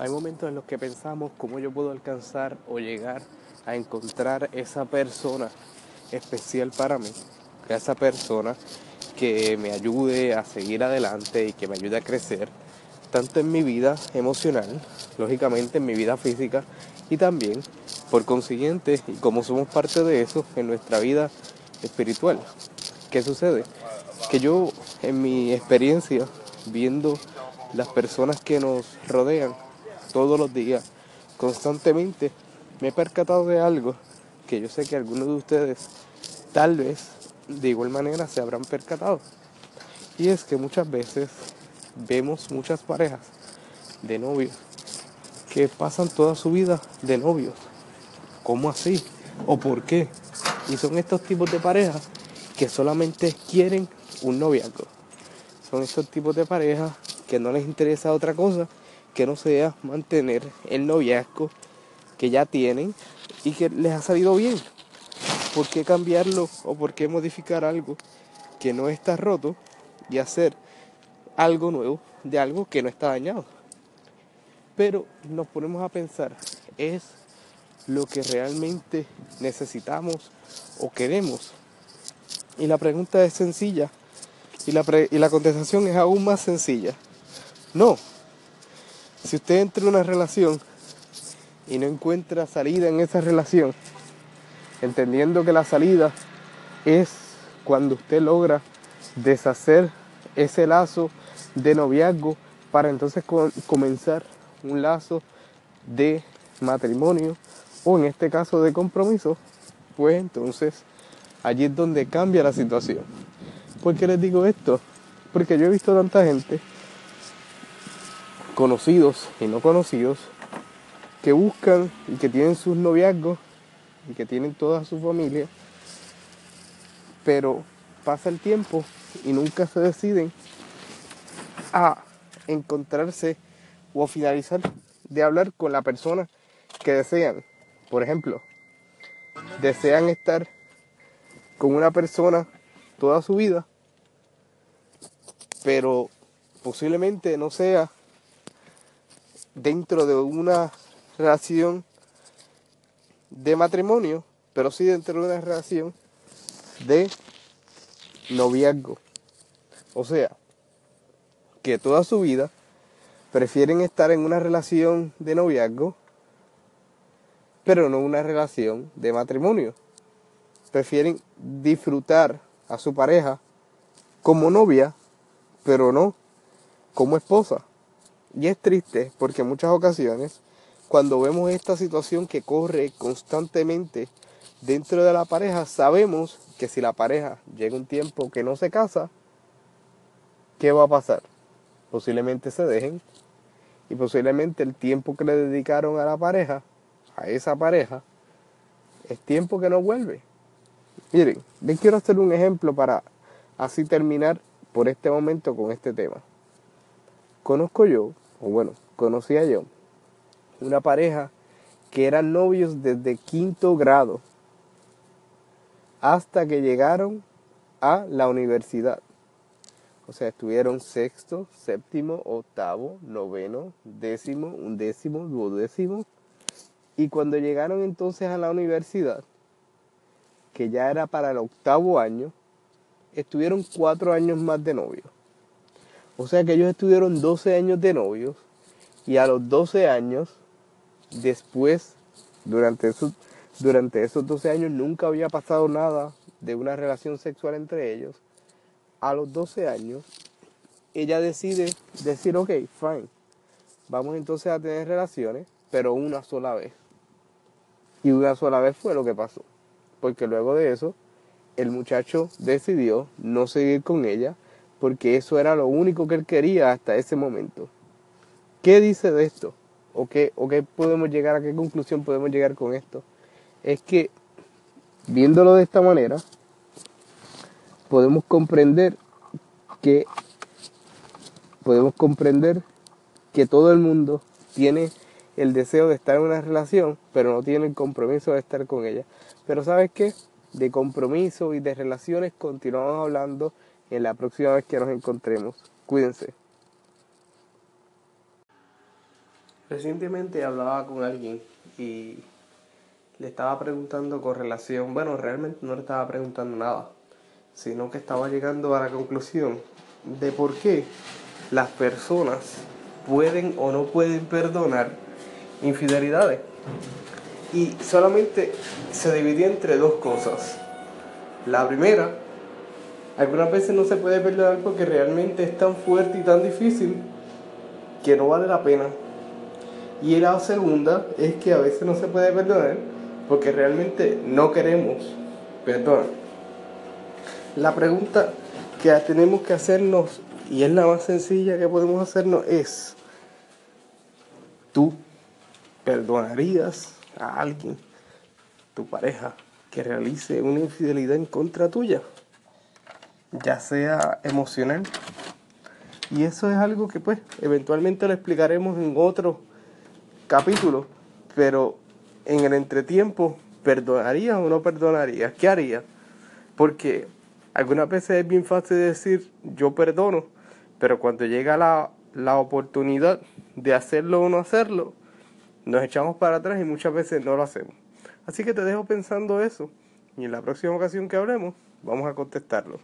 Hay momentos en los que pensamos cómo yo puedo alcanzar o llegar a encontrar esa persona especial para mí, esa persona que me ayude a seguir adelante y que me ayude a crecer, tanto en mi vida emocional, lógicamente en mi vida física y también, por consiguiente, y como somos parte de eso, en nuestra vida espiritual. ¿Qué sucede? Que yo, en mi experiencia, viendo las personas que nos rodean todos los días, constantemente, me he percatado de algo que yo sé que algunos de ustedes tal vez de igual manera se habrán percatado. Y es que muchas veces vemos muchas parejas de novios que pasan toda su vida de novios. ¿Cómo así? ¿O por qué? Y son estos tipos de parejas que solamente quieren un noviazgo. Son estos tipos de parejas que no les interesa otra cosa que no sea mantener el noviazgo que ya tienen y que les ha salido bien. ¿Por qué cambiarlo o por qué modificar algo que no está roto y hacer algo nuevo de algo que no está dañado? Pero nos ponemos a pensar, ¿es lo que realmente necesitamos o queremos? Y la pregunta es sencilla y la, y la contestación es aún más sencilla. No. Si usted entra en una relación y no encuentra salida en esa relación, entendiendo que la salida es cuando usted logra deshacer ese lazo de noviazgo para entonces comenzar un lazo de matrimonio o en este caso de compromiso, pues entonces allí es donde cambia la situación. ¿Por qué les digo esto? Porque yo he visto tanta gente, conocidos y no conocidos, que buscan y que tienen sus noviazgos y que tienen toda su familia, pero pasa el tiempo y nunca se deciden a encontrarse o a finalizar de hablar con la persona que desean. Por ejemplo, desean estar con una persona toda su vida, pero posiblemente no sea dentro de una relación de matrimonio, pero sí dentro de una relación de noviazgo. O sea, que toda su vida prefieren estar en una relación de noviazgo, pero no una relación de matrimonio. Prefieren disfrutar a su pareja como novia, pero no como esposa. Y es triste porque en muchas ocasiones, cuando vemos esta situación que corre constantemente dentro de la pareja, sabemos que si la pareja llega un tiempo que no se casa, ¿qué va a pasar? Posiblemente se dejen y posiblemente el tiempo que le dedicaron a la pareja, a esa pareja, es tiempo que no vuelve. Miren, les quiero hacer un ejemplo para así terminar por este momento con este tema. Conozco yo, o bueno, conocía yo, una pareja que eran novios desde quinto grado hasta que llegaron a la universidad. O sea, estuvieron sexto, séptimo, octavo, noveno, décimo, undécimo, duodécimo. Y cuando llegaron entonces a la universidad, que ya era para el octavo año, estuvieron cuatro años más de novios. O sea que ellos estuvieron 12 años de novios y a los 12 años, después, durante esos, durante esos 12 años nunca había pasado nada de una relación sexual entre ellos a los 12 años, ella decide decir, ok, fine, vamos entonces a tener relaciones, pero una sola vez. Y una sola vez fue lo que pasó. Porque luego de eso, el muchacho decidió no seguir con ella, porque eso era lo único que él quería hasta ese momento. ¿Qué dice de esto? ¿O qué, ¿O qué podemos llegar a qué conclusión podemos llegar con esto? Es que, viéndolo de esta manera, podemos comprender que podemos comprender que todo el mundo tiene el deseo de estar en una relación, pero no tiene el compromiso de estar con ella. Pero ¿sabes qué? De compromiso y de relaciones continuamos hablando en la próxima vez que nos encontremos. Cuídense. Recientemente hablaba con alguien y le estaba preguntando con relación, bueno, realmente no le estaba preguntando nada, sino que estaba llegando a la conclusión de por qué las personas pueden o no pueden perdonar infidelidades. Y solamente se dividía entre dos cosas. La primera, algunas veces no se puede perdonar porque realmente es tan fuerte y tan difícil que no vale la pena y la segunda es que a veces no se puede perdonar porque realmente no queremos perdonar. La pregunta que tenemos que hacernos, y es la más sencilla que podemos hacernos, es, ¿tú perdonarías a alguien, tu pareja, que realice una infidelidad en contra tuya? Ya sea emocional. Y eso es algo que pues eventualmente lo explicaremos en otro capítulo, pero en el entretiempo, ¿perdonaría o no perdonaría? ¿Qué haría? Porque algunas veces es bien fácil decir yo perdono, pero cuando llega la, la oportunidad de hacerlo o no hacerlo, nos echamos para atrás y muchas veces no lo hacemos. Así que te dejo pensando eso y en la próxima ocasión que hablemos vamos a contestarlo.